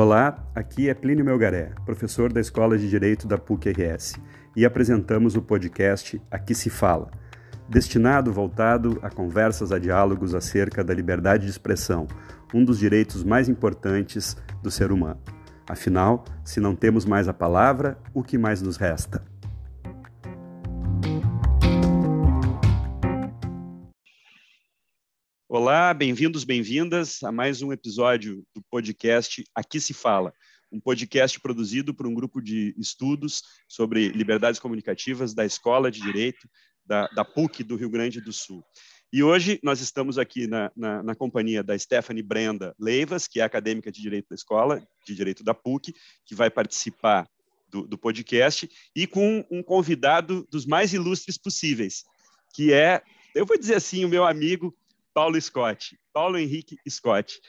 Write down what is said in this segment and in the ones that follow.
Olá, aqui é Plínio Melgaré, professor da Escola de Direito da PUC-RS, e apresentamos o podcast Aqui se Fala, destinado voltado a conversas, a diálogos acerca da liberdade de expressão, um dos direitos mais importantes do ser humano. Afinal, se não temos mais a palavra, o que mais nos resta? Olá, bem-vindos, bem-vindas a mais um episódio do podcast Aqui se Fala, um podcast produzido por um grupo de estudos sobre liberdades comunicativas da Escola de Direito da, da PUC do Rio Grande do Sul. E hoje nós estamos aqui na, na, na, companhia da Stephanie Brenda Leivas, que é acadêmica de Direito da Escola de Direito da PUC, que vai participar do, do podcast, e com um convidado dos mais ilustres possíveis, que é, eu vou dizer assim, o meu amigo Paulo Scott, Paulo Henrique Scott,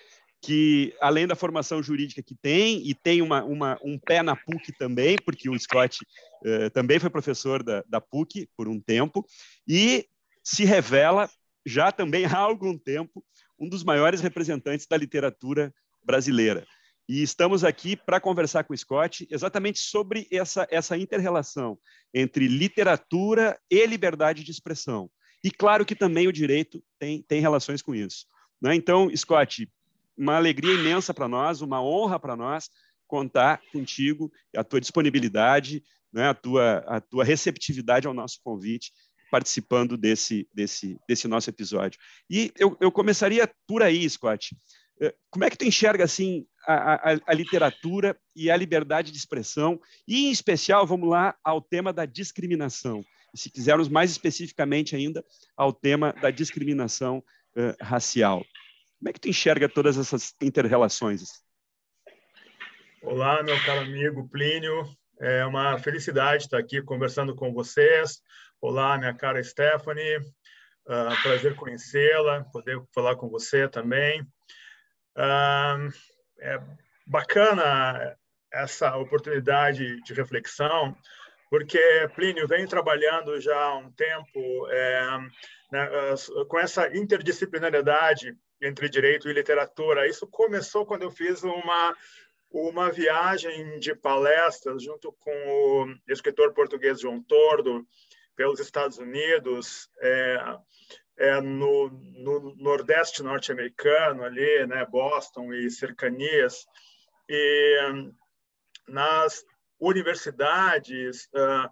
que além da formação jurídica que tem, e tem uma, uma um pé na PUC também, porque o Scott uh, também foi professor da, da PUC por um tempo, e se revela, já também há algum tempo, um dos maiores representantes da literatura brasileira. E estamos aqui para conversar com o Scott exatamente sobre essa, essa inter-relação entre literatura e liberdade de expressão. E claro que também o direito tem, tem relações com isso. Né? Então, Scott, uma alegria imensa para nós, uma honra para nós contar contigo, a tua disponibilidade, né? a, tua, a tua receptividade ao nosso convite, participando desse, desse, desse nosso episódio. E eu, eu começaria por aí, Scott. Eh, como é que tu enxerga assim a, a, a, literatura e a liberdade de expressão, e em especial, vamos lá, ao tema da discriminação se quisermos mais especificamente ainda, ao tema da discriminação uh, racial. Como é que tu enxerga todas essas interrelações? Olá, meu caro amigo Plínio. É uma felicidade estar aqui conversando com vocês. Olá, minha cara Stephanie. Uh, prazer conhecê-la, poder falar com você também. Uh, é bacana essa oportunidade de reflexão, porque Plínio vem trabalhando já há um tempo é, né, com essa interdisciplinariedade entre direito e literatura. Isso começou quando eu fiz uma uma viagem de palestras junto com o escritor português João Tordo pelos Estados Unidos, é, é no, no, Nordeste norte-americano, ali, né, Boston e cercanias, e nas universidades, uh,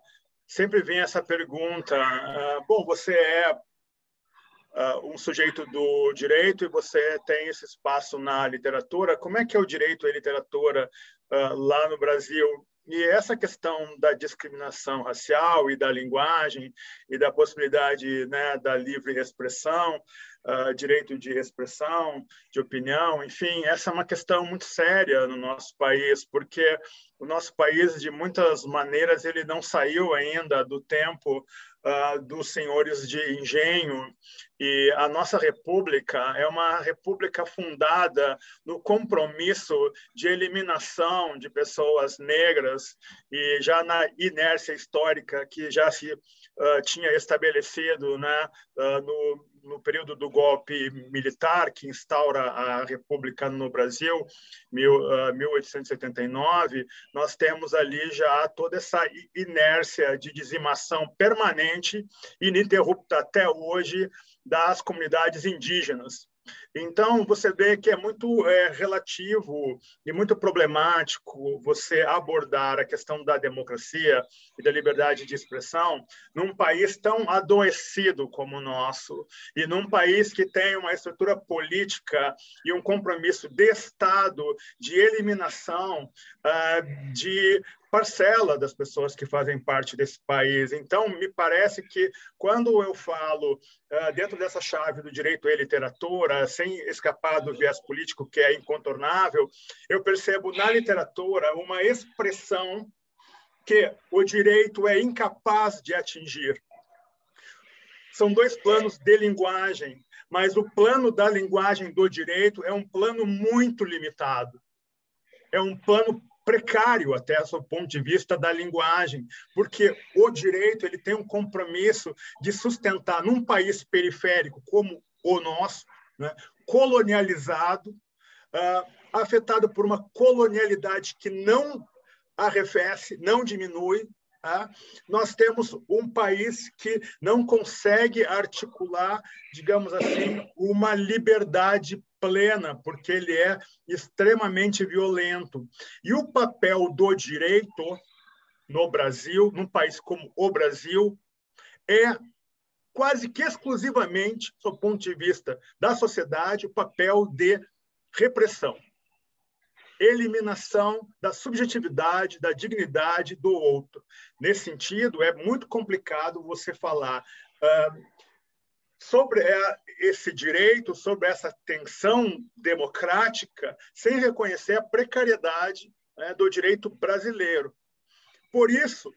sempre vem essa pergunta: uh, bom, você é uh, um sujeito do direito e você tem esse espaço na literatura, como é que é o direito e literatura lá no Brasil? E essa questão da discriminação racial e da linguagem e da possibilidade né, da livre expressão, uh, direito de expressão, de opinião, enfim, essa é uma questão muito séria no nosso país, porque o nosso país, de muitas maneiras, ele não saiu ainda do tempo uh, dos senhores de engenho. E a nossa república é uma república fundada no compromisso de eliminação de pessoas negras e já na inércia histórica que já se uh, tinha estabelecido né, no no período do golpe militar que instaura a República no Brasil, mil, uh, 1879, nós temos ali já toda essa inércia de dizimação permanente, ininterrupta até hoje, das comunidades indígenas. Então, você vê que é muito é, relativo e muito problemático você abordar a questão da democracia e da liberdade de expressão num país tão adoecido como o nosso e num país que tem uma estrutura política e um compromisso de Estado de eliminação uh, de parcela das pessoas que fazem parte desse país. Então, me parece que quando eu falo uh, dentro dessa chave do direito à literatura, sem escapar do viés político que é incontornável, eu percebo na literatura uma expressão que o direito é incapaz de atingir. São dois planos de linguagem, mas o plano da linguagem do direito é um plano muito limitado. É um plano precário até do ponto de vista da linguagem, porque o direito ele tem um compromisso de sustentar num país periférico como o nosso, né, colonializado, uh, afetado por uma colonialidade que não arrefece, não diminui. Tá? Nós temos um país que não consegue articular, digamos assim, uma liberdade plena, porque ele é extremamente violento. E o papel do direito no Brasil, num país como o Brasil, é quase que exclusivamente, do ponto de vista da sociedade, o papel de repressão eliminação da subjetividade, da dignidade do outro. Nesse sentido, é muito complicado você falar uh, sobre uh, esse direito, sobre essa tensão democrática, sem reconhecer a precariedade uh, do direito brasileiro. Por isso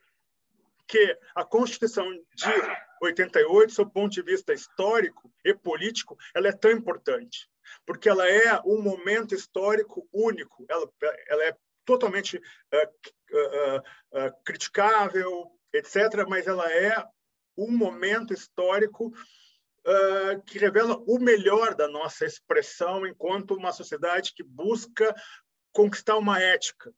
que a Constituição de 88, do ponto de vista histórico e político, ela é tão importante porque ela é um momento histórico único, ela, ela é totalmente uh, uh, uh, criticável, etc., mas ela é um momento histórico que revela o melhor da nossa expressão enquanto uma sociedade que busca conquistar uma ética,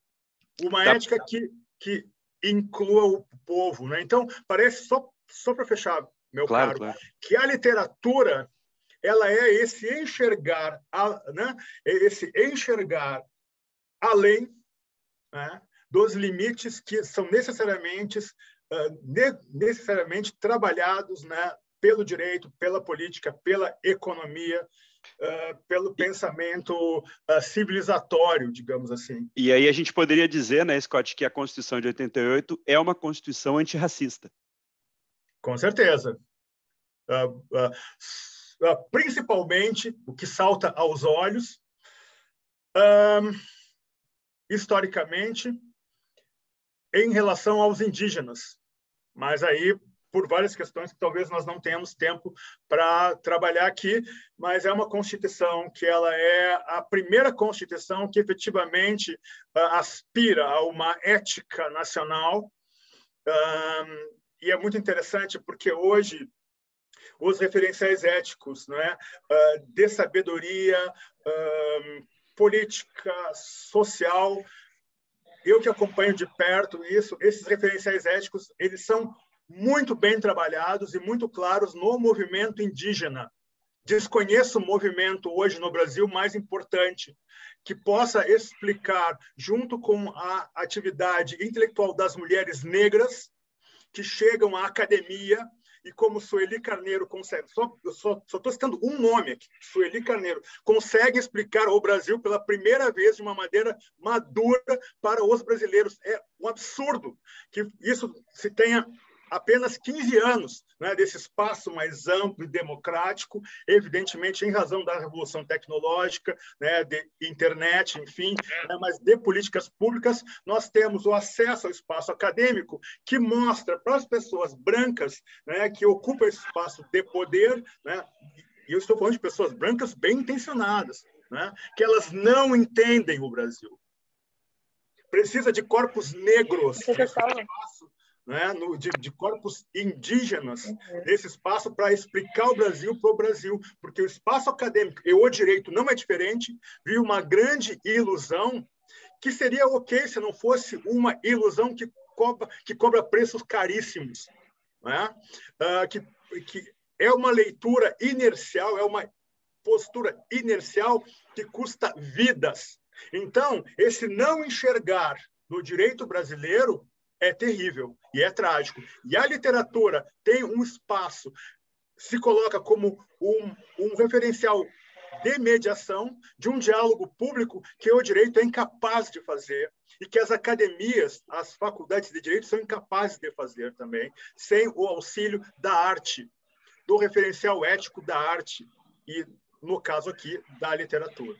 uma tá. ética que, que inclua o povo. Né? Então, parece, só, só para fechar, meu claro, caro, claro. que a literatura ela é esse enxergar, né? É esse enxergar além né? dos limites que são necessariamente, uh, necessariamente trabalhados né? Pelo direito, pela política, pela economia, Uh, pelo pensamento uh, civilizatório, digamos assim. E aí a gente poderia dizer, né, Scott, que a Constituição de 88 é uma Constituição antirracista. Com certeza. Uh, principalmente o que salta aos olhos, historicamente, em relação aos indígenas. Mas aí, por várias questões que talvez nós não tenhamos tempo para trabalhar aqui, mas é uma Constituição que ela é a primeira Constituição que efetivamente uh, aspira a uma ética nacional. E é muito interessante porque hoje os referenciais éticos, não é? Uh, de sabedoria política, social. Eu que acompanho de perto isso, esses referenciais éticos, eles são muito bem trabalhados e muito claros no movimento indígena. Desconheço o movimento hoje no Brasil mais importante, que possa explicar, junto com a atividade intelectual das mulheres negras, que chegam à academia e como Sueli Carneiro consegue, só, eu só estou citando um nome aqui, Sueli Carneiro, consegue explicar o Brasil pela primeira vez de uma maneira madura para os brasileiros. É um absurdo que isso se tenha apenas 15 anos né, desse espaço mais amplo e democrático, evidentemente em razão da revolução tecnológica, né, de internet, enfim, né, mas de políticas públicas, nós temos o acesso ao espaço acadêmico que mostra para as pessoas brancas né, que ocupam esse espaço de poder, né, e eu estou falando de pessoas brancas bem intencionadas, né, que elas não entendem o Brasil. Precisa de corpos negros espaço né, no, de, de, corpos indígenas uhum. nesse espaço para explicar o Brasil para o Brasil, porque o espaço acadêmico e o direito não é diferente, viu uma grande ilusão que seria ok se não fosse uma ilusão que cobra, que cobra preços caríssimos, né? Uh, que, que é uma leitura inercial, é uma postura inercial que custa vidas. Então, esse não enxergar no direito brasileiro é terrível e é trágico. E a literatura tem um espaço, se coloca como um, um referencial de mediação, de um diálogo público que o direito é incapaz de fazer e que as academias, as faculdades de direito são incapazes de fazer também, sem o auxílio da arte, do referencial ético da arte e, no caso aqui, da literatura.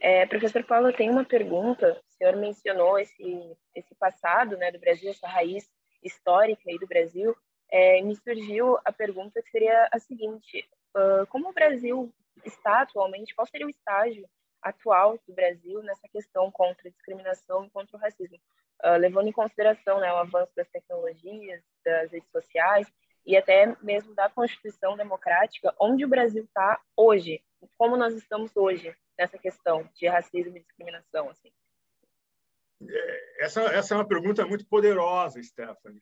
É, professor Paulo, tem uma pergunta. Senhor mencionou esse, esse passado né, do Brasil, essa raiz histórica aí do Brasil. É, me surgiu a pergunta que seria a seguinte: uh, como o Brasil está atualmente? Qual seria o estágio atual do Brasil nessa questão contra a discriminação e contra o racismo, uh, levando em consideração né, o avanço das tecnologias, das redes sociais e até mesmo da Constituição Democrática, onde o Brasil está hoje como nós estamos hoje nessa questão de racismo e discriminação, assim? Essa, essa é uma pergunta muito poderosa, Stephanie.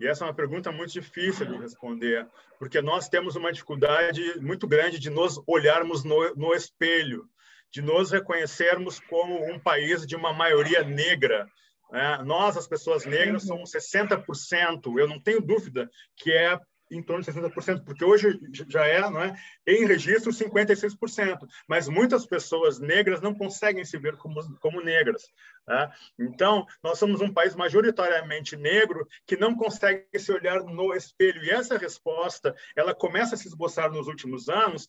E essa é uma pergunta muito difícil de responder, porque nós temos uma dificuldade muito grande de nos olharmos no, no espelho, de nos reconhecermos como um país de uma maioria negra. Né? Nós, as pessoas negras, somos 60%. Eu não tenho dúvida que é em torno de 60%, porque hoje já é, não é, em registro 56%, mas muitas pessoas negras não conseguem se ver como, como negras. Tá? Então, nós somos um país majoritariamente negro que não consegue se olhar no espelho, e essa resposta, ela começa a se esboçar nos últimos anos,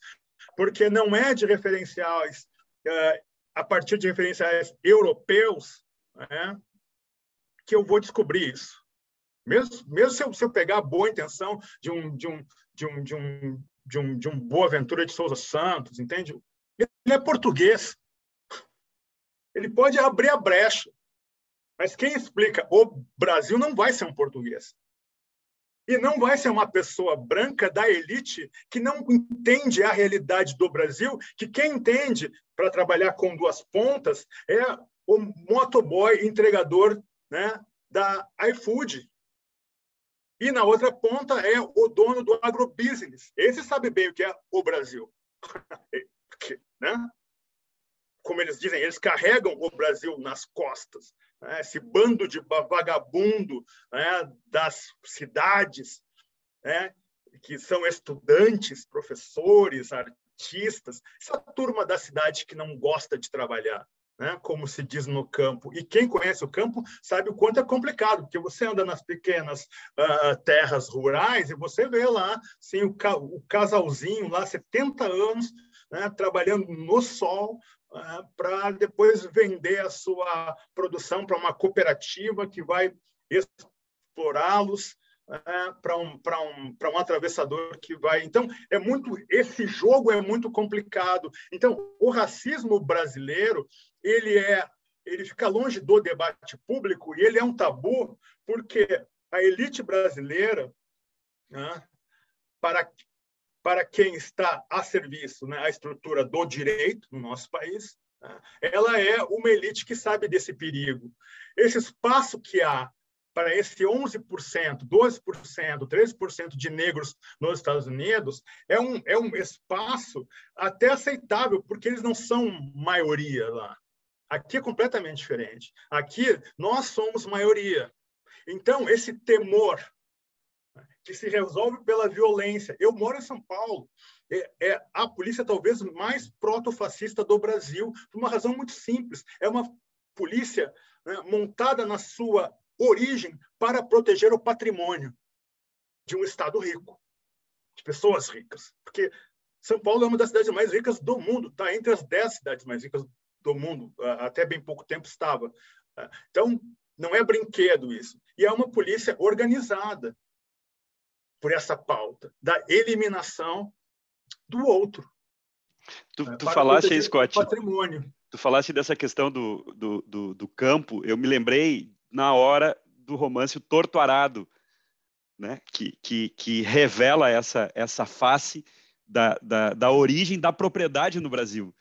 porque não é de referenciais, uh, a partir de referenciais europeus, né, que eu vou descobrir isso. Mesmo, mesmo se, eu, se eu pegar a boa intenção de um, de um, de um, de um, de um, de um Boa Ventura de Souza Santos, entende? Ele é português. Ele pode abrir a brecha. Mas quem explica o Brasil não vai ser um português. E não vai ser uma pessoa branca da elite que não entende a realidade do Brasil, que quem entende para trabalhar com duas pontas é o motoboy entregador né, da iFood, e na outra ponta é o dono do agrobusiness. Esse sabe bem o que é o Brasil. né? Como eles dizem, eles carregam o Brasil nas costas. Né? Esse bando de vagabundo né? das cidades, né? que são estudantes, professores, artistas, essa turma da cidade que não gosta de trabalhar né, como se diz no campo. E quem conhece o campo sabe o quanto é complicado, porque você anda nas pequenas uh, terras rurais e você vê lá assim, o, ca o casalzinho lá, 70 anos, né, trabalhando no sol uh, para depois vender a sua produção para uma cooperativa que vai explorá-los é, para um, um, um atravessador que vai. Então, é muito esse jogo é muito complicado. Então, o racismo brasileiro ele é ele fica longe do debate público e ele é um tabu porque a elite brasileira, né, para para quem está a serviço, né, a estrutura do direito no nosso país, né, ela é uma elite que sabe desse perigo. Esse espaço que há para esse 11%, 12%, 13% de negros nos Estados Unidos é um, é um espaço até aceitável, porque eles não são maioria lá. Aqui é completamente diferente. Aqui nós somos maioria. Então, esse temor que se resolve pela violência. Eu moro em São Paulo. É, é a polícia talvez mais proto-fascista do Brasil, por uma razão muito simples. É uma polícia né, montada na sua origem para proteger o patrimônio de um Estado rico, de pessoas ricas. Porque São Paulo é uma das cidades mais ricas do mundo, está entre as dez cidades mais ricas do mundo, até bem pouco tempo estava. Então, não é brinquedo isso. E é uma polícia organizada por essa pauta da eliminação do outro. Tu, né, tu falaste aí, Scott. Patrimônio. Tu falaste dessa questão do, do, do, do campo. Eu me lembrei na hora do romance O Torto Arado, né? que, que, que revela essa, essa face da, da, da origem da propriedade no Brasil.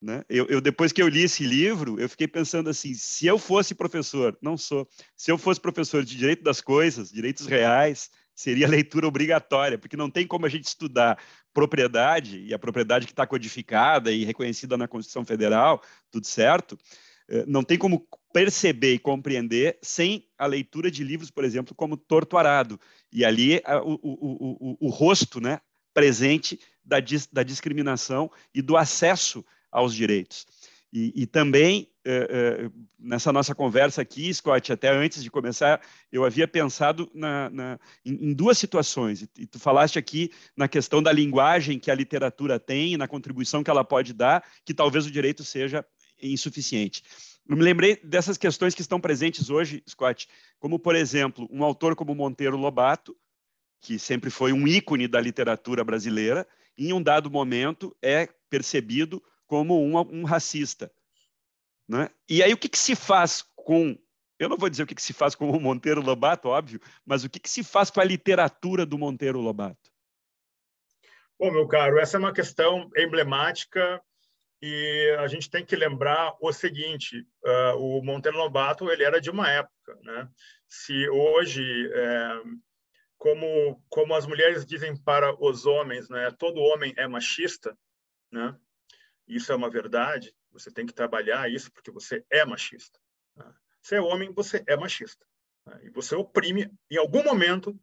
Né? Eu, eu, depois que eu li esse livro, eu fiquei pensando assim: se eu fosse professor, não sou, se eu fosse professor de direito das coisas, direitos reais, seria leitura obrigatória, porque não tem como a gente estudar propriedade e a propriedade que está codificada e reconhecida na Constituição Federal, tudo certo. Eh, não tem como perceber e compreender sem a leitura de livros, por exemplo, como Torto Arado. E ali o, o, o, o rosto né, presente da, dis, da discriminação e do acesso aos direitos. E, e também, eh, eh, nessa nossa conversa aqui, Scott, até antes de começar, eu havia pensado na, na, em, em, duas situações. E, tu falaste aqui na questão da linguagem que a literatura tem, na contribuição que ela pode dar, que talvez o direito seja insuficiente. Eu me lembrei dessas questões que estão presentes hoje, Scott, como, por exemplo, um autor como Monteiro Lobato, que sempre foi um ícone da literatura brasileira, em um dado momento é percebido como um, um racista. Né? E aí o que, que, se faz com... Eu não vou dizer o que, que se faz com o Monteiro Lobato, óbvio, mas o que, que se faz com a literatura do Monteiro Lobato? Bom, meu caro, essa é uma questão emblemática e a gente tem que lembrar o seguinte: uh, o Monteiro Lobato ele era de uma época, né? Se hoje, é, como como as mulheres dizem para os homens, né? Todo homem é machista, né? Isso é uma verdade. Você tem que trabalhar isso porque você é machista. Né? É homem, você é machista. Né? E você oprime em algum momento.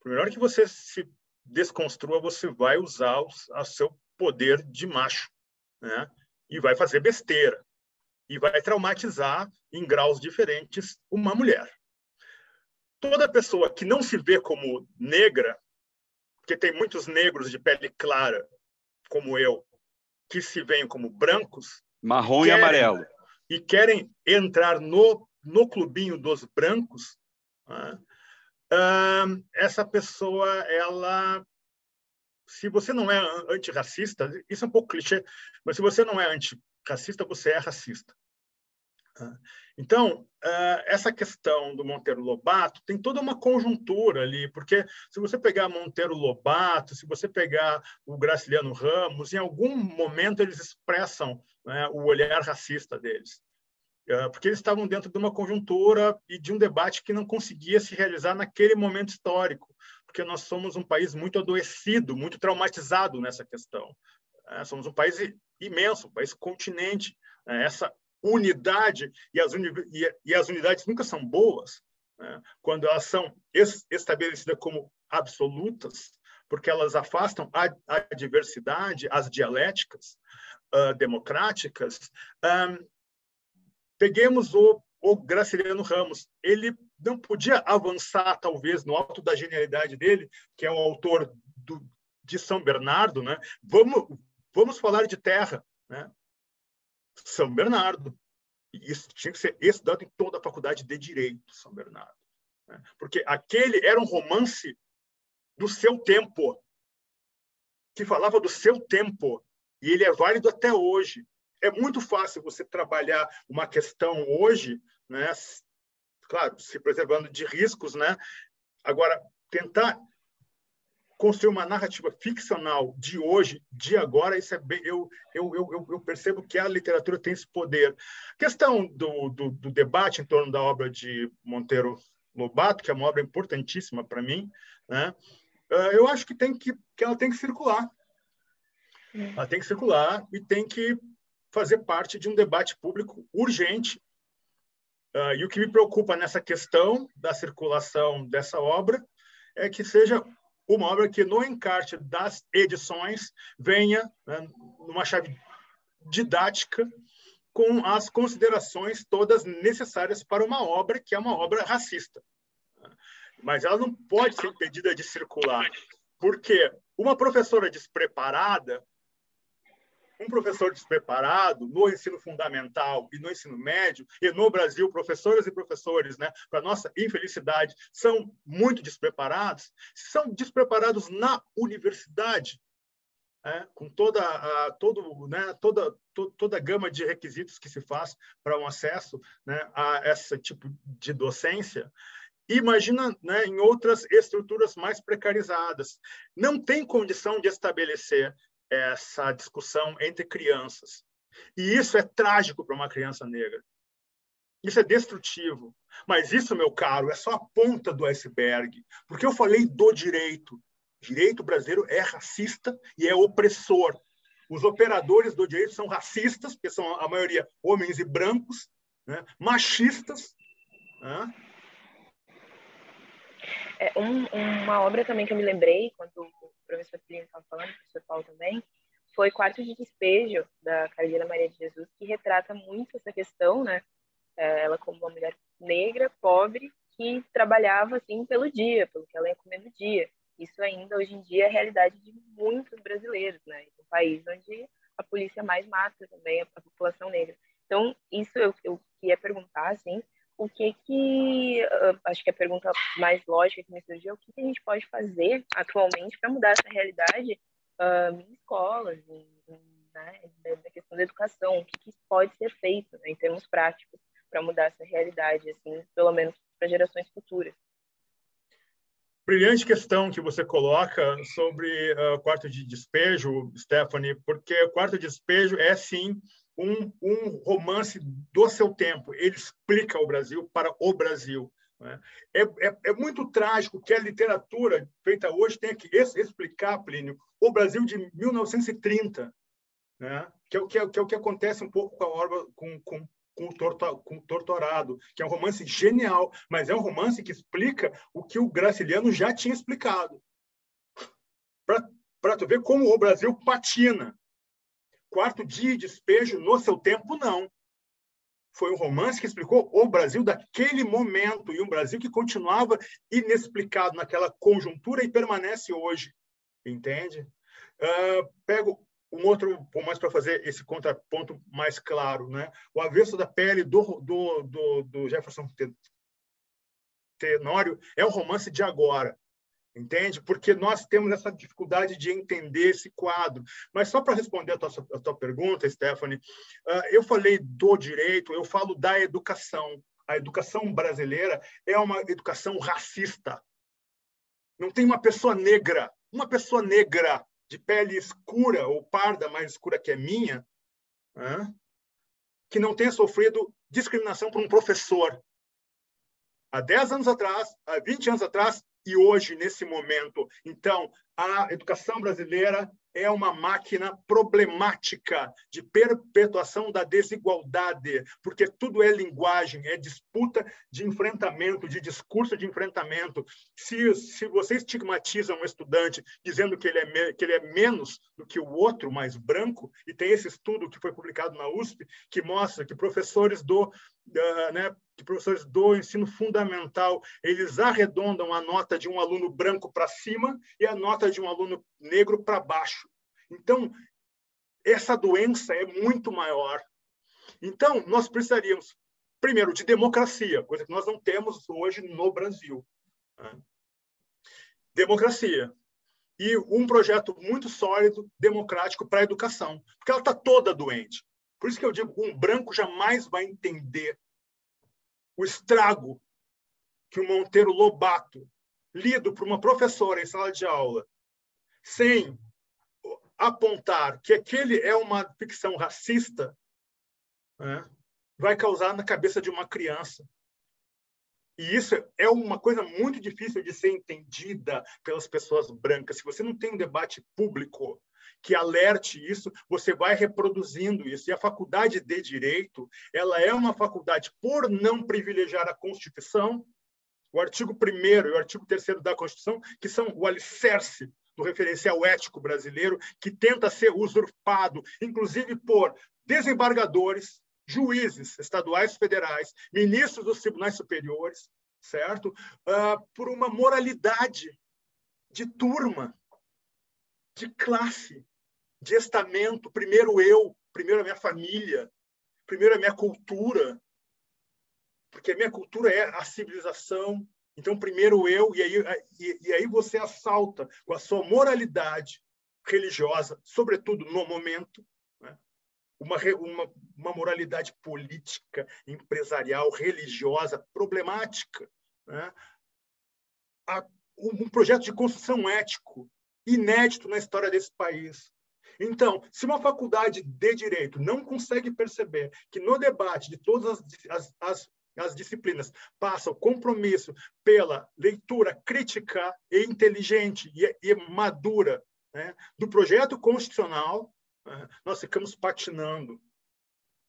Por melhor que você se desconstrua, você vai usar o seu poder de macho né? e vai fazer besteira e vai traumatizar em graus diferentes uma mulher. Toda pessoa que não se vê como negra, porque tem muitos negros de pele clara, como eu, que se veem como brancos, marrom querem, e amarelo, e querem entrar no, no clubinho dos brancos, né? essa pessoa ela se você não é antirracista, isso é um pouco clichê, mas se você não é antirracista, você é racista. Tá? Então, ah, essa questão do Monteiro Lobato tem toda uma conjuntura ali, porque se você pegar Monteiro Lobato, se você pegar o Graciliano Ramos, em algum momento eles expressam né, o olhar racista deles. Ah, porque eles estavam dentro de uma conjuntura e de um debate que não conseguia se realizar naquele momento histórico porque nós somos um país muito adoecido, muito traumatizado nessa questão. É, somos um país imenso, um país continente. É, essa unidade e as, uni e, as unidades nunca são boas né? quando elas são estabelecidas como absolutas, porque elas afastam a, a diversidade, as dialéticas uh, democráticas. Um, peguemos o, o Graciliano Ramos. Ele não podia avançar, talvez, no alto da genialidade dele, que é o autor do, de São Bernardo, né? Vamos, vamos falar de terra, né? São Bernardo. Isso tinha que ser estudado em toda a faculdade de Direito, São Bernardo. Né? Porque aquele era um romance do seu tempo, que falava do seu tempo, e ele é válido até hoje. É muito fácil você trabalhar uma questão hoje, né, claro, se preservando de riscos, né? Agora, tentar construir uma narrativa ficcional de hoje, de agora, isso é bem, eu, eu, eu, eu percebo que a literatura tem esse poder. A questão do, do, do, debate em torno da obra de Monteiro Lobato, que é uma obra importantíssima para mim, né? Ah, eu acho que tem que, que ela tem que circular. Ela tem que circular e tem que fazer parte de um debate público urgente Uh, e o que me preocupa nessa questão da circulação dessa obra é que seja uma obra que, no encarte das edições, venha né, numa chave didática com as considerações todas necessárias para uma obra que é uma obra racista. Mas ela não pode ser impedida de circular, porque uma professora despreparada um professor despreparado no ensino fundamental e no ensino médio, e no Brasil, professoras e professores, né, para nossa infelicidade, são muito despreparados, são despreparados na universidade, né, com toda a, todo, né, toda, to, toda a gama de requisitos que se faz para um acesso né, a esse tipo de docência. Imagina né, em outras estruturas mais precarizadas. Não tem condição de estabelecer essa discussão entre crianças. E isso é trágico para uma criança negra. Isso é destrutivo. Mas isso, meu caro, é só a ponta do iceberg. Porque eu falei do direito. Direito brasileiro é racista e é opressor. Os operadores do direito são racistas, porque são a maioria homens e brancos, né? machistas. Né? É, um, uma obra também que eu me lembrei quando professor Plínio estava falando, o professor Paulo também, foi Quarto de Despejo, da Carolina Maria de Jesus, que retrata muito essa questão, né? É, ela como uma mulher negra, pobre, que trabalhava, assim, pelo dia, pelo que ela ia comer no dia. Isso ainda, hoje em dia, é a realidade de muitos brasileiros, né? Um país onde a polícia mais mata também a, população negra. Então, isso eu, eu queria perguntar, assim, o que que uh, acho que a pergunta mais lógica que me surgiu é o que, que a gente pode fazer atualmente para mudar essa realidade uh, em escolas em, né, da questão da educação o que, que pode ser feito né, em termos práticos para mudar essa realidade assim pelo menos para gerações futuras. Brilhante questão que você coloca sobre uh, quarto de despejo, Stephanie, porque quarto de despejo é sim um, um romance do seu tempo. Ele explica o Brasil para o Brasil. Né? É, é, é, muito trágico que a literatura feita hoje tenha que explicar, Plínio, o Brasil de 1930, né? que, é o que, é, que é o que acontece um pouco com a obra, com, com, com, o Torto, com o Torturado, que é um romance genial, mas é um romance que explica o que o Graciliano já tinha explicado. Para tu ver como o Brasil patina. Quarto dia de despejo, no seu tempo, não foi um romance que explicou o Brasil daquele momento e um Brasil que continuava inexplicado naquela conjuntura e permanece hoje, entende? Uh, pego um outro romance para fazer esse contraponto mais claro, né? O Avesso da Pele do, do, do, do Jefferson Tenório é um romance de agora entende? Porque nós temos essa dificuldade de entender esse quadro. Mas só para responder a tua, a tua, pergunta, Stephanie, uh, eu falei do direito, eu falo da educação. A educação brasileira é uma educação racista. Não tem uma pessoa negra, uma pessoa negra de pele escura ou parda mais escura que a minha, que não tenha sofrido discriminação por um professor. Há 10 anos atrás, há 20 anos atrás, e hoje, nesse momento. Então, a educação brasileira é uma máquina problemática de perpetuação da desigualdade, porque tudo é linguagem, é disputa de enfrentamento, de discurso de enfrentamento. Se, se você estigmatiza um estudante dizendo que ele, é, que ele é menos do que o outro, mais branco, e tem esse estudo que foi publicado na USP, que mostra que professores do, né, que professores do ensino fundamental, eles arredondam a nota de um aluno branco para cima e a nota de um aluno negro para baixo. Então, essa doença é muito maior. Então, nós precisaríamos, primeiro, de democracia, coisa que nós não temos hoje no Brasil. Né? Democracia. E um projeto muito sólido, democrático para a educação, porque ela está toda doente. Por isso que eu digo, um branco jamais vai entender o estrago que o Monteiro Lobato, lido por uma professora em sala de aula, sem apontar que aquele é uma ficção racista, né, vai causar na cabeça de uma criança. E isso é uma coisa muito difícil de ser entendida pelas pessoas brancas. Se você não tem um debate público que alerte isso, você vai reproduzindo isso. E a faculdade de direito, ela é uma faculdade por não privilegiar a Constituição, o artigo 1 e o artigo 3 da Constituição, que são o alicerce do referencial ético brasileiro, que tenta ser usurpado, inclusive por desembargadores, juízes estaduais federais, ministros dos tribunais superiores, certo? Uh, por uma moralidade de turma, de classe, de estamento, primeiro eu, primeiro a minha família, primeiro a minha cultura, porque a minha cultura é a civilização. Então, primeiro eu, e aí, e, e aí você assalta com a sua moralidade religiosa, sobretudo no momento, né? uma, uma, uma moralidade política, empresarial, religiosa, problemática. Né? A, um projeto de construção ético inédito na história desse país. Então, se uma faculdade de direito não consegue perceber que no debate de todas as, as, as disciplinas passa o compromisso pela leitura crítica e inteligente e, e madura né, do projeto constitucional, né, nós ficamos patinando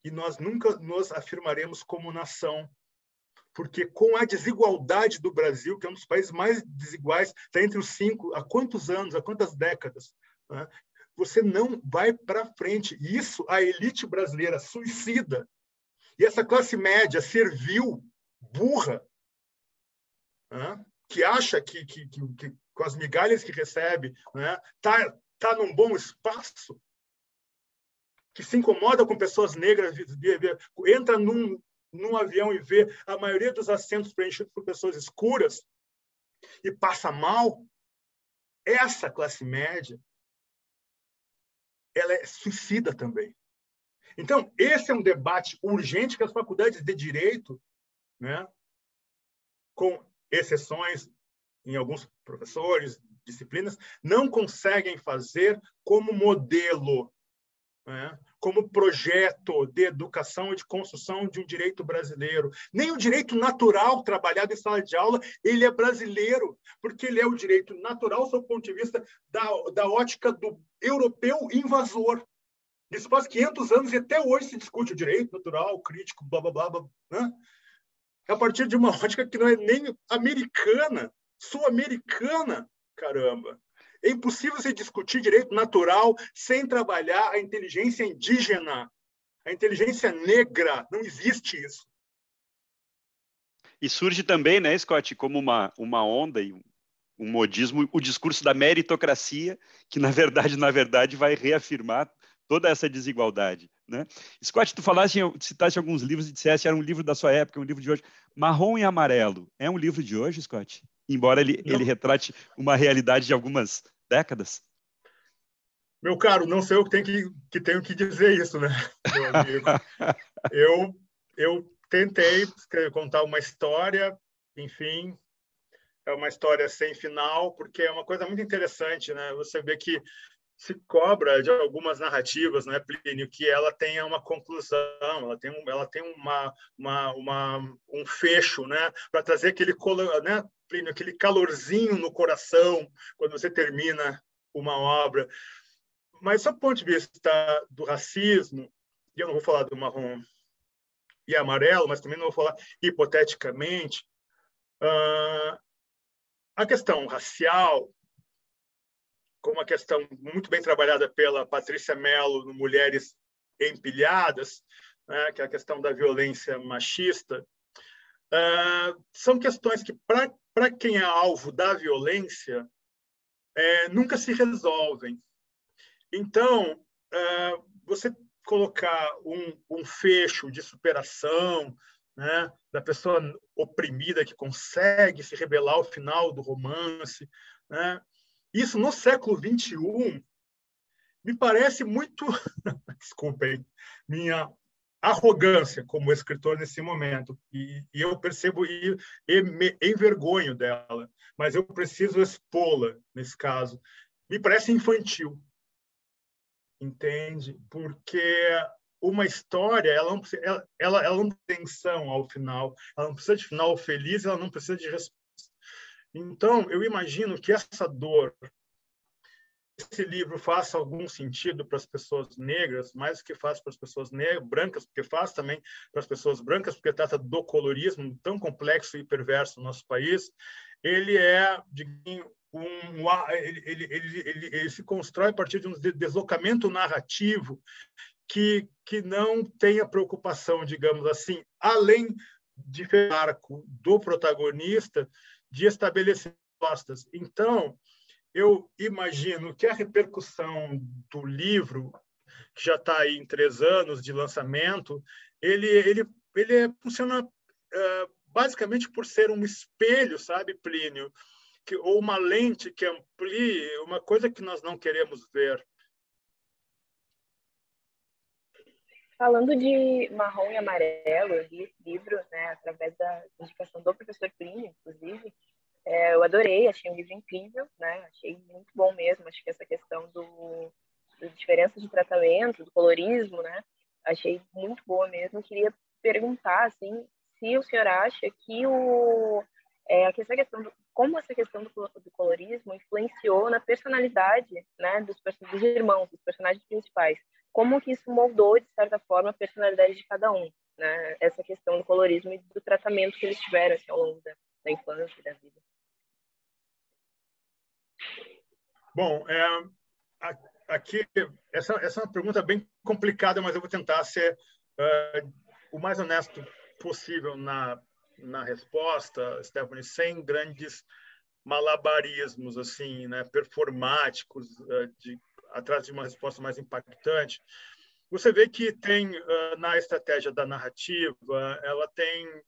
e nós nunca nos afirmaremos como nação porque com a desigualdade do Brasil, que é um dos países mais desiguais, está entre os cinco, há quantos anos, há quantas décadas, né? você não vai para frente. Isso a elite brasileira suicida. E essa classe média servil, burra, né? que acha que, que, que, que, com as migalhas que recebe, está né? tá, tá num bom espaço, que se incomoda com pessoas negras, entra num, num avião e vê a maioria dos assentos preenchidos por pessoas escuras e passa mal, essa classe média ela é suicida também. Então, esse é um debate urgente que as faculdades de direito, né, com exceções em alguns professores, disciplinas, não conseguem fazer como modelo, né? Como projeto de educação e de construção de um direito brasileiro. Nem o direito natural trabalhado em sala de aula, ele é brasileiro, porque ele é o direito natural sob o ponto de vista da, da ótica do europeu invasor. Isso faz 500 anos e até hoje se discute o direito natural, crítico, blá, blá, blá, blá né? a partir de uma ótica que não é nem americana, sul-americana, caramba. É impossível se discutir direito natural sem trabalhar a inteligência indígena, a inteligência negra. Não existe isso. E surge também, né, Scott, como uma, uma onda e um modismo, o discurso da meritocracia, que na verdade, na verdade, vai reafirmar toda essa desigualdade. Né? Scott, tu falaste, citaste alguns livros e disseste era um livro da sua época, um livro de hoje. Marrom e Amarelo é um livro de hoje, Scott? Embora ele, ele retrate uma realidade de algumas décadas? Meu caro, não sei eu que tenho que, que, tenho que dizer isso, né, meu amigo? eu, eu tentei contar uma história, enfim, é uma história sem final, porque é uma coisa muito interessante, né? Você vê que se cobra de algumas narrativas, né, Plínio, que ela tenha uma conclusão, ela tem, um, ela tem uma, uma, uma um fecho, né, para trazer aquele, né, Plínio, aquele calorzinho no coração quando você termina uma obra. Mas, do ponto de vista do racismo, e eu não vou falar do marrom e amarelo, mas também não vou falar hipoteticamente, uh, a questão racial uma questão muito bem trabalhada pela Patrícia Mello no Mulheres Empilhadas, né, que é a questão da violência machista, uh, são questões que, para quem é alvo da violência, é, nunca se resolvem. Então, uh, você colocar um, um fecho de superação, né, da pessoa oprimida que consegue se rebelar ao final do romance, né, isso no século XXI me parece muito, desculpem, minha arrogância como escritor nesse momento e, e eu percebo e, e me envergonho dela, mas eu preciso expô-la nesse caso. Me parece infantil, entende? Porque uma história ela não, ela, ela, ela não tem tensão ao final, ela não precisa de final feliz, ela não precisa de então, eu imagino que essa dor, esse livro faça algum sentido para as pessoas negras, mais do que faz para as pessoas negras, brancas, porque faz também para as pessoas brancas, porque trata do colorismo tão complexo e perverso no nosso país. Ele é um, ele, ele, ele, ele, se constrói a partir de um deslocamento narrativo que, que não tenha preocupação, digamos assim, além de arco do protagonista, de estabelecer propostas. Então, eu imagino que a repercussão do livro, que já está aí em três anos de lançamento, ele, ele, ele funciona uh, basicamente por ser um espelho, sabe, Plínio? Que, ou uma lente que amplie uma coisa que nós não queremos ver. Falando de marrom e amarelo, eu li esse livro né, através da indicação do professor Plínio, inclusive. É, eu adorei, achei um livro incrível, né? Achei muito bom mesmo. Acho que essa questão do, das diferenças de tratamento, do colorismo, né? Achei muito boa mesmo. Queria perguntar, assim, se o senhor acha que o é, essa questão do, como essa questão do, do, colorismo influenciou na personalidade né, dos, dos irmãos, dos personagens principais como que isso moldou, de certa forma, a personalidade de cada um, né? Essa questão do colorismo e do tratamento que eles tiveram assim, ao longo da, da infância e da vida. Bom, é, aqui essa, essa é uma pergunta bem complicada, mas eu vou tentar ser uh, o mais honesto possível na, na resposta, Stephanie, sem grandes malabarismos assim, né, performáticos uh, de atrás de uma resposta mais impactante, você vê que tem na estratégia da narrativa, ela tem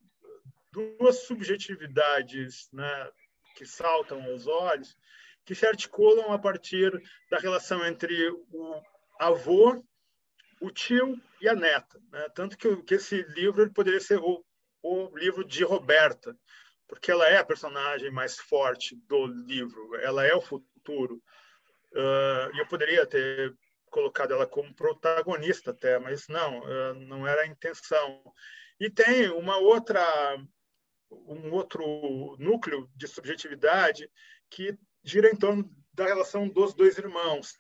duas subjetividades né, que saltam aos olhos, que se articulam a partir da relação entre o avô, o tio e a neta. Né? Tanto que, que esse livro poderia ser o, o livro de Roberta, porque ela é a personagem mais forte do livro, ela é o futuro. Uh, eu poderia ter colocado ela como protagonista até, mas não, uh, não era a intenção. E tem uma outra um outro núcleo de subjetividade que gira em torno da relação dos dois irmãos.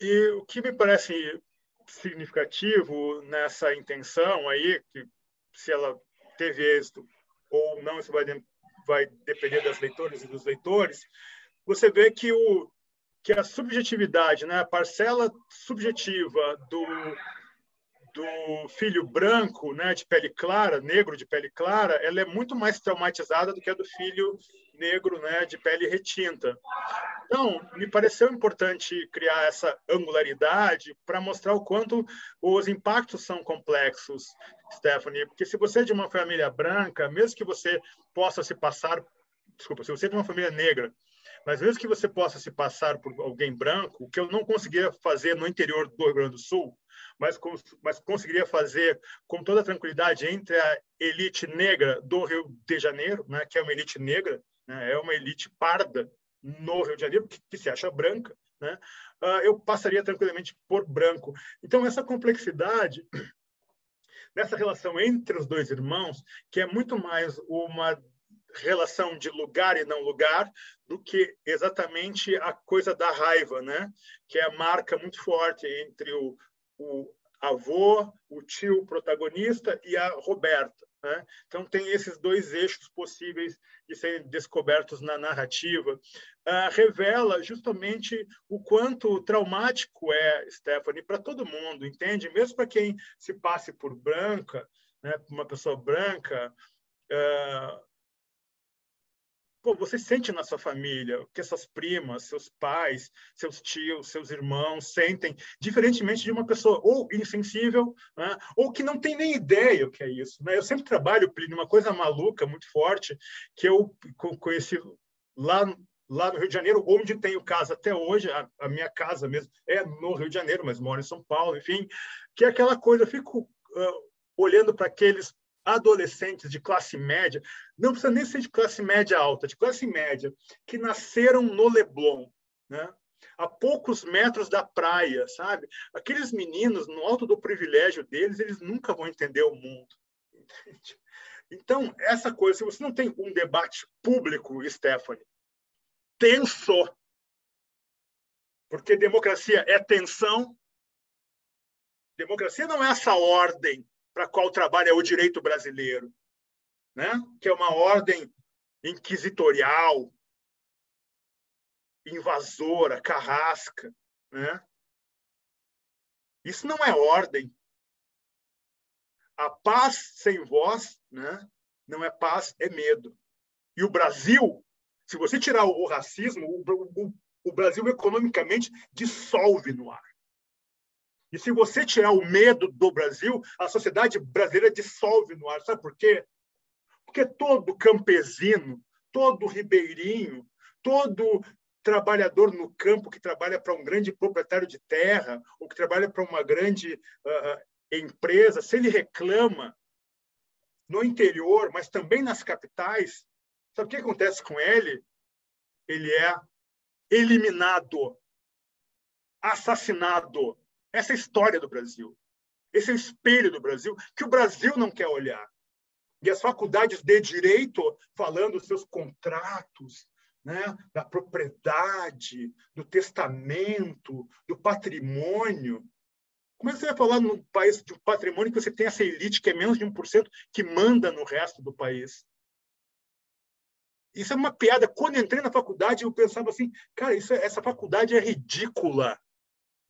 E o que me parece significativo nessa intenção aí, que se ela teve êxito ou não, isso vai, vai depender das leitoras e dos leitores, você vê que, o, que a subjetividade, né, a parcela subjetiva do, do filho branco, né, de pele clara, negro de pele clara, ela é muito mais traumatizada do que a do filho negro, né, de pele retinta. Então, me pareceu importante criar essa angularidade para mostrar o quanto os impactos são complexos, Stephanie, porque se você é de uma família branca, mesmo que você possa se passar, desculpa, se você é de uma família negra, mas mesmo que você possa se passar por alguém branco, o que eu não conseguia fazer no interior do Rio Grande do Sul, mas, mas conseguiria fazer com toda tranquilidade entre a elite negra do Rio de Janeiro, né, que é uma elite negra, né, é uma elite parda no Rio de Janeiro, que, que se acha branca, né, uh, eu passaria tranquilamente por branco. Então, essa complexidade nessa relação entre os dois irmãos, que é muito mais uma relação de lugar e não lugar do que exatamente a coisa da raiva, né? Que é a marca muito forte entre o, o avô, o tio protagonista e a Roberta. Né? Então, tem esses dois eixos possíveis de serem descobertos na narrativa. Uh, revela justamente o quanto traumático é, Stephanie, para todo mundo, entende? Mesmo para quem se passe por branca, né, uma pessoa branca, uh, pô, você sente na sua família o que essas primas, seus pais, seus tios, seus irmãos sentem, diferentemente de uma pessoa ou insensível, né, ou que não tem nem ideia o que é isso. Né? Eu sempre trabalho, Plínio, uma coisa maluca, muito forte, que eu conheci lá lá no Rio de Janeiro, onde tenho casa até hoje, a, a, minha casa mesmo é no Rio de Janeiro, mas moro em São Paulo, enfim, que é aquela coisa, eu fico uh, olhando para aqueles adolescentes de classe média, não precisa nem ser de classe média alta, de classe média, que nasceram no Leblon, né? a poucos metros da praia, sabe? Aqueles meninos, no alto do privilégio deles, eles nunca vão entender o mundo. Entende? Então, essa coisa, se você não tem um debate público, Stephanie, tenso, porque democracia é tensão, democracia não é essa ordem para qual trabalha o direito brasileiro, né? que é uma ordem inquisitorial, invasora, carrasca. Né? Isso não é ordem. A paz sem voz né? não é paz, é medo. E o Brasil, se você tirar o racismo, o, o, o Brasil economicamente dissolve no ar. E se você tirar o medo do Brasil, a sociedade brasileira dissolve no ar. Sabe por quê? Porque todo campesino, todo ribeirinho, todo trabalhador no campo que trabalha para um grande proprietário de terra ou que trabalha para uma grande uh, empresa, se ele reclama no interior, mas também nas capitais, sabe o que acontece com ele? Ele é eliminado, assassinado, essa é a história do Brasil. Esse é o espelho do Brasil que o Brasil não quer olhar. E as faculdades de direito, falando seus contratos, né, da propriedade, do testamento, do patrimônio. Como é que você vai falar num país de um patrimônio que você tem essa elite que é menos de 1% que manda no resto do país? Isso é uma piada. Quando entrei na faculdade, eu pensava assim, cara, isso, é, essa faculdade é ridícula.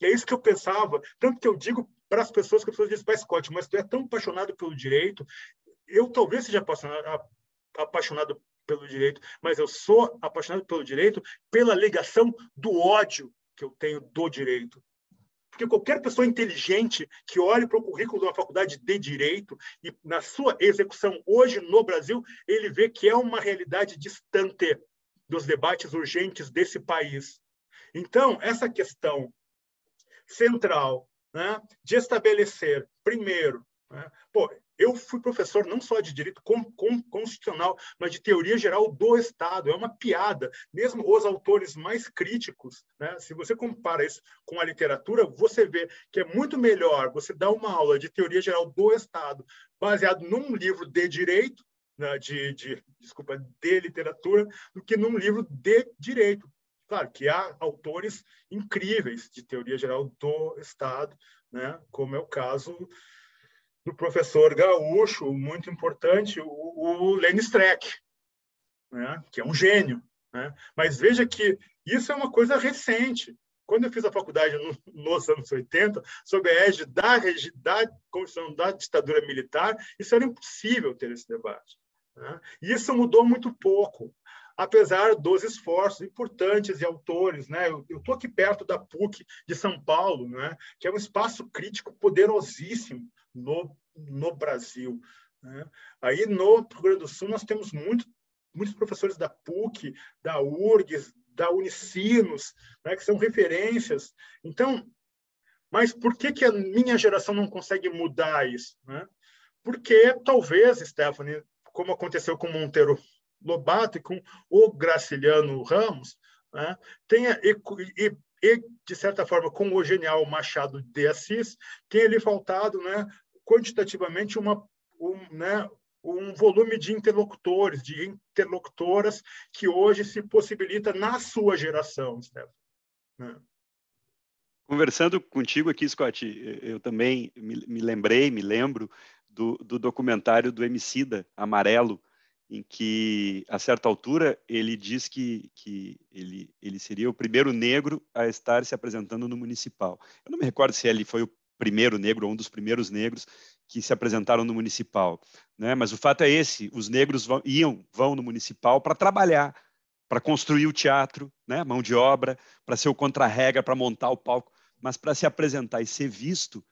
E é isso que eu pensava. Tanto que eu digo para as pessoas que as pessoas dizem, pai Scott, mas tu é tão apaixonado pelo direito. Eu talvez seja apaixonado pelo direito, mas eu sou apaixonado pelo direito pela ligação do ódio que eu tenho do direito. Porque qualquer pessoa inteligente que olhe para o currículo de uma faculdade de direito e na sua execução hoje no Brasil, ele vê que é uma realidade distante dos debates urgentes desse país. Então, essa questão central né, de estabelecer, primeiro, né, pô, eu fui professor não só de direito constitucional, mas de teoria geral do Estado. É uma piada. Mesmo os autores mais críticos, né, se você compara isso com a literatura, você vê que é muito melhor você dar uma aula de teoria geral do Estado baseado num livro de direito, né, de, de, desculpa, de literatura, do que num livro de direito. Claro que há autores incríveis de teoria geral do Estado, né, como é o caso do professor gaúcho, muito importante, o, o Lenny Streck, né? que é um gênio. Né? Mas veja que isso é uma coisa recente. Quando eu fiz a faculdade no, nos anos 80, sob a égide da, da Constituição da ditadura militar, isso era impossível ter esse debate. Né? E isso mudou muito pouco, apesar dos esforços importantes de autores. Né? Eu estou aqui perto da PUC de São Paulo, né? que é um espaço crítico poderosíssimo no, no Brasil. Né? Aí no Rio Grande do Sul nós temos muito, muitos professores da PUC, da URGS, da Unicinos, né, que são referências. Então, mas por que, que a minha geração não consegue mudar isso? Né? Porque talvez, Stephanie, como aconteceu com Monteiro Lobato e com o Graciliano Ramos, né, tenha e, e, e, de certa forma, com o genial Machado de Assis, tenha lhe faltado né, quantitativamente uma, um, né, um volume de interlocutores, de interlocutoras que hoje se possibilita na sua geração, Stefano. Né? Conversando contigo aqui, Scott, eu também me, lembrei, me lembro do, do, documentário do Emicida, Amarelo, em que, a certa altura, ele diz que, que ele, ele seria o primeiro negro a estar se apresentando no municipal. Eu não me recordo se ele foi o primeiro negro, ou um dos primeiros negros que se apresentaram no municipal. Né? Mas o fato é esse: os negros vão, iam, vão no municipal para trabalhar, para construir o teatro, né? mão de obra, para ser o contra-regra, para montar o palco, mas para se apresentar e ser visto,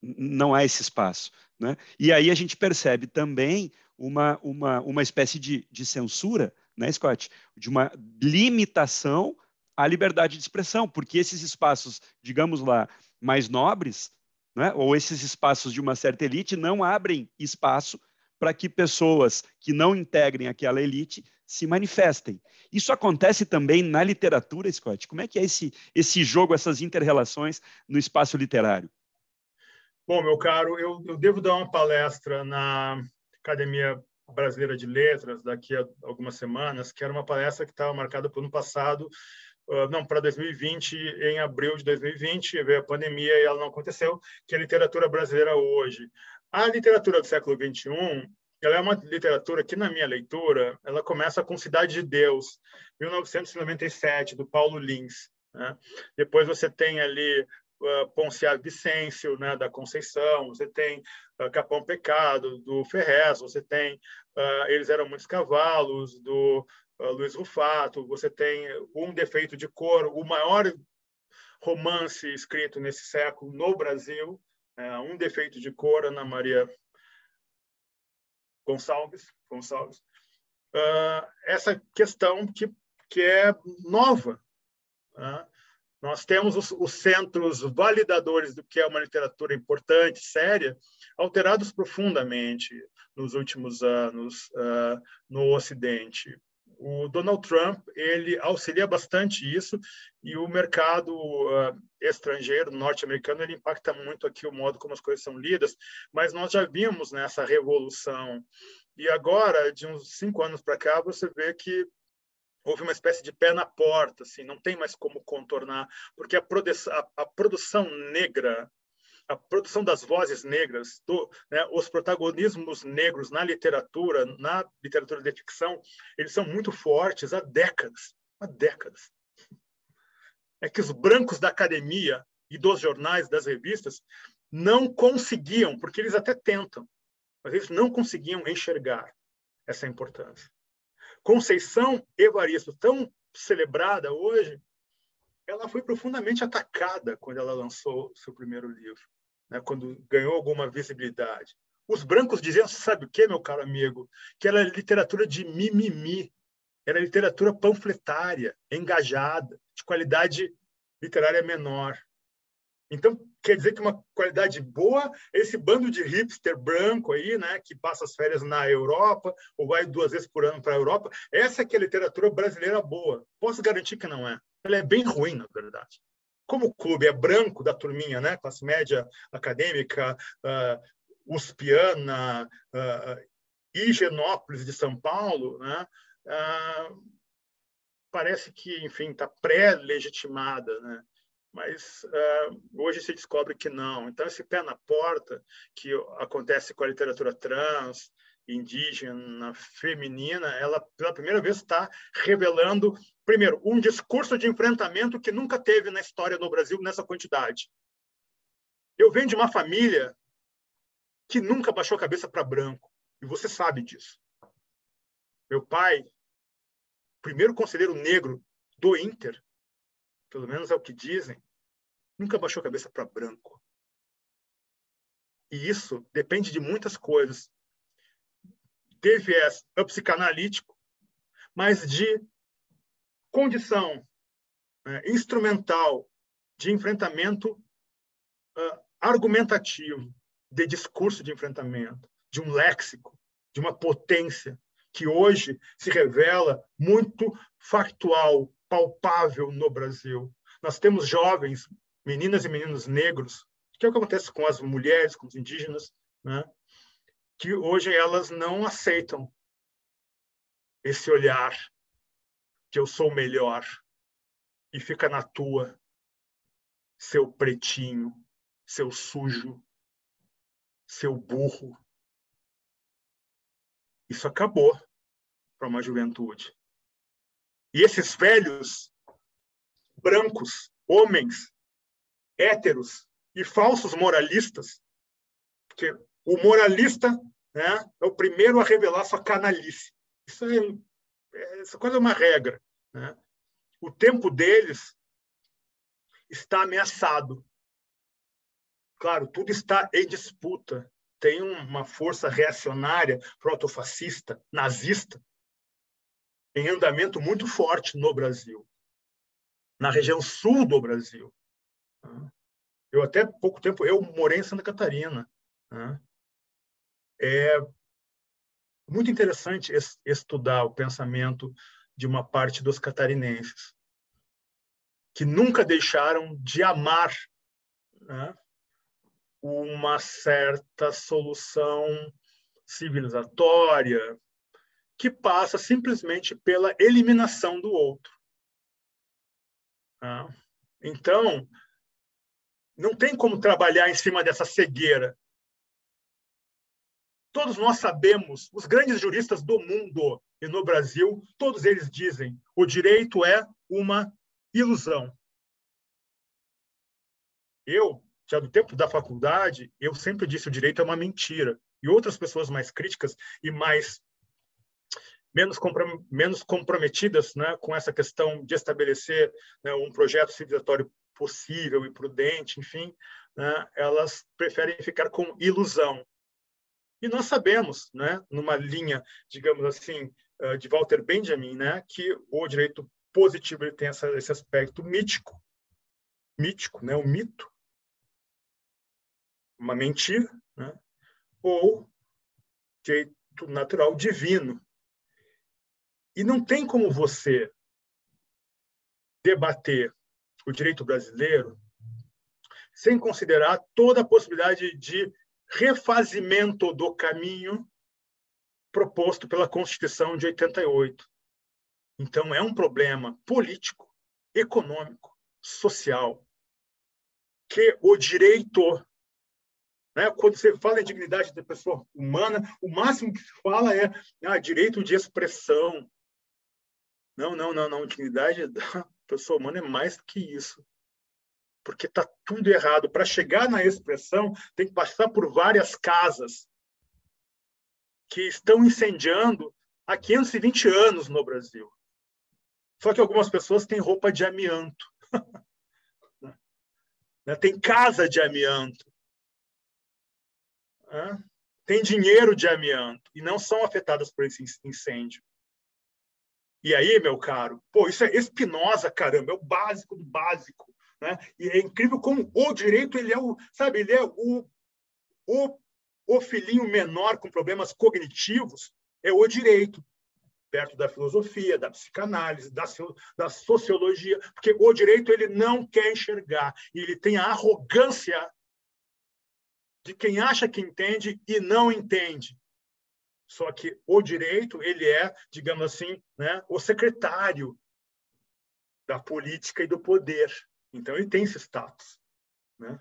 não há esse espaço. Né? E aí a gente percebe também uma, uma, uma espécie de, de censura, né, Scott? De uma limitação à liberdade de expressão, porque esses espaços, digamos lá, mais nobres, né? ou esses espaços de uma certa elite não abrem espaço para que pessoas que não integrem aquela elite se manifestem. Isso acontece também na literatura, Scott. Como é que é esse, esse jogo, essas interrelações no espaço literário? Bom, meu caro, eu, eu devo dar uma palestra na Academia Brasileira de Letras daqui a algumas semanas, que era uma palestra que estava marcada para o ano passado ah, não, para 2020, em abril de 2020, veio a pandemia e ela não aconteceu, que é a literatura brasileira hoje. A literatura do século XXI, ela é uma literatura que, na minha leitura, ela começa com Cidade de Deus, 1997, do Paulo Lins. Né? Depois você tem ali uh, Ponciar Vicêncio, né, da Conceição, você tem Capão Pecado, do Ferrez, você tem uh, Eles Eram Muitos Cavalos, do Luiz Rufato, você tem Um Defeito de Cor, o maior romance escrito nesse século no Brasil, é, Um Defeito de Cor, Ana Maria Gonçalves, Gonçalves. Uh, essa questão que, que é nova. Né? Nós temos os, os, centros validadores do que é uma literatura importante, séria, alterados profundamente nos últimos anos uh, no Ocidente. O Donald Trump ele auxilia bastante isso e o mercado uh, estrangeiro norte-americano ele impacta muito aqui o modo como as coisas são lidas mas nós já vimos nessa revolução. E agora de uns cinco anos para cá você vê que houve uma espécie de pé na porta assim não tem mais como contornar porque a, produ a, a produção negra a produção das vozes negras, do, né, os protagonismos negros na literatura, na literatura de ficção, eles são muito fortes há décadas, há décadas. É que os brancos da academia e dos jornais, das revistas, não conseguiam, porque eles até tentam, mas eles não conseguiam enxergar essa importância. Conceição Evaristo, tão celebrada hoje, ela foi profundamente atacada quando ela lançou seu primeiro livro né, quando ganhou alguma visibilidade. Os brancos diziam, sabe o que, meu caro amigo? Que era literatura de mimimi, era literatura panfletária, engajada, de qualidade literária menor. Então, quer dizer que uma qualidade boa, esse bando de hipster branco aí, né, que passa as férias na Europa ou vai duas vezes por ano para a Europa, essa é que é a literatura brasileira boa. Posso garantir que não é. Ela é bem ruim, na verdade. Como o clube é branco da turminha, né, classe média acadêmica, uh, uspiana, uh, Higienópolis de São Paulo, né, uh, parece que, enfim, está pré-legitimada, né? Mas uh, hoje se descobre que não. Então, esse pé na porta que acontece com a literatura trans, indígena, feminina, ela pela primeira vez está revelando, primeiro, um discurso de enfrentamento que nunca teve na história no Brasil nessa quantidade. Eu venho de uma família que nunca baixou a cabeça para branco, e você sabe disso. Meu pai, primeiro conselheiro negro do Inter, pelo menos é o que dizem, nunca baixou a cabeça para branco. E isso depende de muitas coisas. De viés psicanalítico, mas de condição né, instrumental de enfrentamento uh, argumentativo, de discurso de enfrentamento, de um léxico, de uma potência que hoje se revela muito factual, palpável no Brasil. Nós temos jovens, meninas e meninos negros, que é o que acontece com as mulheres, com os indígenas, né? que hoje elas não aceitam esse olhar que eu sou melhor e fica na tua, seu pretinho, seu sujo, seu burro. Isso acabou para uma juventude. E esses velhos, brancos, homens, héteros e falsos moralistas, porque o moralista né, é o primeiro a revelar sua canalice. Isso é, é essa coisa é uma regra. Né? O tempo deles está ameaçado. Claro, tudo está em disputa. Tem uma força reacionária, protofascista, nazista, em andamento muito forte no Brasil, na região sul do Brasil. Eu até pouco tempo eu morei em Santa Catarina. É muito interessante estudar o pensamento de uma parte dos catarinenses que nunca deixaram de amar né, uma certa solução civilizatória, que passa simplesmente pela eliminação do outro. Tá? Então, não tem como trabalhar em cima dessa cegueira. Todos nós sabemos, os grandes juristas do mundo e no Brasil, todos eles dizem: o direito é uma ilusão. Eu, já do tempo da faculdade, eu sempre disse o direito é uma mentira. E outras pessoas mais críticas e mais menos, menos comprometidas né, com essa questão de estabelecer né, um projeto civilizatório possível e prudente, enfim, né, elas preferem ficar com ilusão. E nós sabemos, né, numa linha, digamos assim, eh, de Walter Benjamin, né, que o direito positivo ele tem essa, esse aspecto mítico, mítico, né, o mito, uma mentira, né, ou direito natural divino, e não tem como você debater o direito brasileiro sem considerar toda a possibilidade de refazimento do caminho proposto pela Constituição de 88. Então, é um problema político, econômico, social, que o direito. Né, quando você fala em dignidade da pessoa humana, o máximo que se fala é ah, direito de expressão, não, não, não, não. Dignidade da pessoa humana é mais do que isso. Porque está tudo errado. Para chegar na expressão, tem que passar por várias casas que estão incendiando há 520 anos no Brasil. Só que algumas pessoas têm roupa de amianto. Né? tem casa de amianto. Tem dinheiro de amianto. E não são afetadas por esse incêndio. E aí, meu caro, pô, isso é Espinosa, caramba, é o básico do básico Né? E é incrível como o direito ele é o, sabe, ele é o, o, o filhinho menor com problemas cognitivos, é o direito, perto da filosofia, da psicanálise, da, da sociologia, porque o direito ele não quer enxergar, e ele tem a arrogância de quem acha que entende e não entende. Só que o direito ele é, digamos assim, né, o secretário da política e do poder. Então, ele tem esse status né?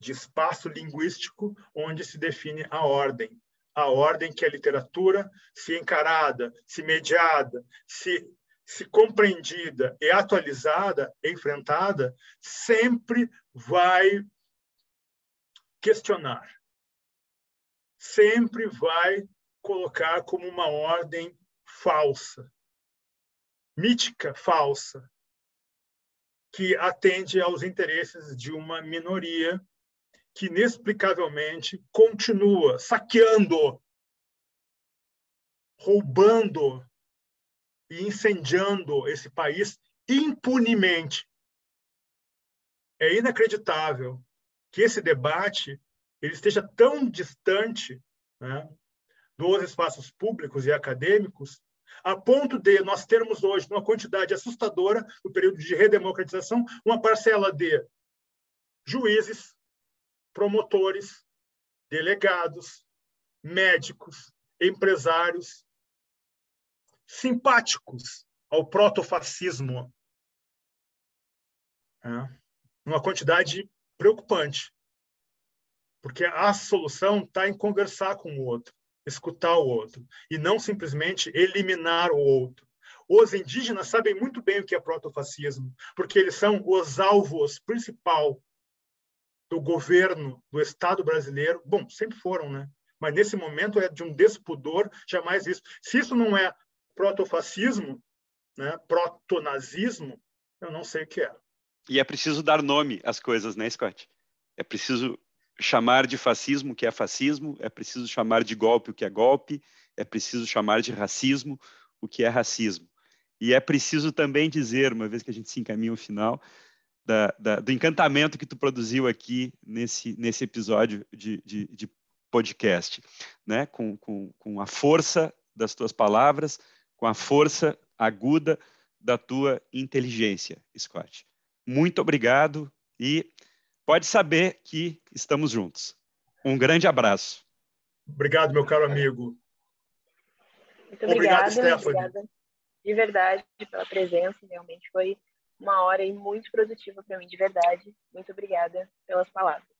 de espaço linguístico onde se define a ordem. A ordem que a literatura, se encarada, se mediada, se, se compreendida e atualizada, enfrentada, sempre vai questionar, sempre vai colocar como uma ordem falsa, mítica falsa, que atende aos interesses de uma minoria que inexplicavelmente continua saqueando, roubando e incendiando esse país impunemente. É inacreditável que esse debate ele esteja tão distante né, dos espaços públicos e acadêmicos a ponto de nós termos hoje, uma quantidade assustadora, no período de redemocratização, uma parcela de juízes, promotores, delegados, médicos, empresários, simpáticos ao protofascismo. É, uma quantidade preocupante. Porque a solução está em conversar com o outro escutar o outro e não simplesmente eliminar o outro. Os indígenas sabem muito bem o que é protofascismo, porque eles são os alvos principal do governo do Estado brasileiro. Bom, sempre foram, né? Mas nesse momento é de um despudor jamais visto. Se isso não é protofascismo, né, protonazismo, eu não sei o que é. E é preciso dar nome às coisas, né, Scott? É preciso chamar de fascismo o que é fascismo, é preciso chamar de golpe o que é golpe, é preciso chamar de racismo o que é racismo. E é preciso também dizer, uma vez que a gente se encaminha ao final, da, da, do encantamento que tu produziu aqui nesse, nesse episódio de, de, de podcast, né? Com, com, com a força das tuas palavras, com a força aguda da tua inteligência, Scott. Muito obrigado e pode saber que estamos juntos. Um grande abraço. Obrigado, meu caro amigo. Muito obrigada, Obrigado, obrigada de verdade pela presença. Realmente foi uma hora muito produtiva para mim, de verdade. Muito obrigada pelas palavras.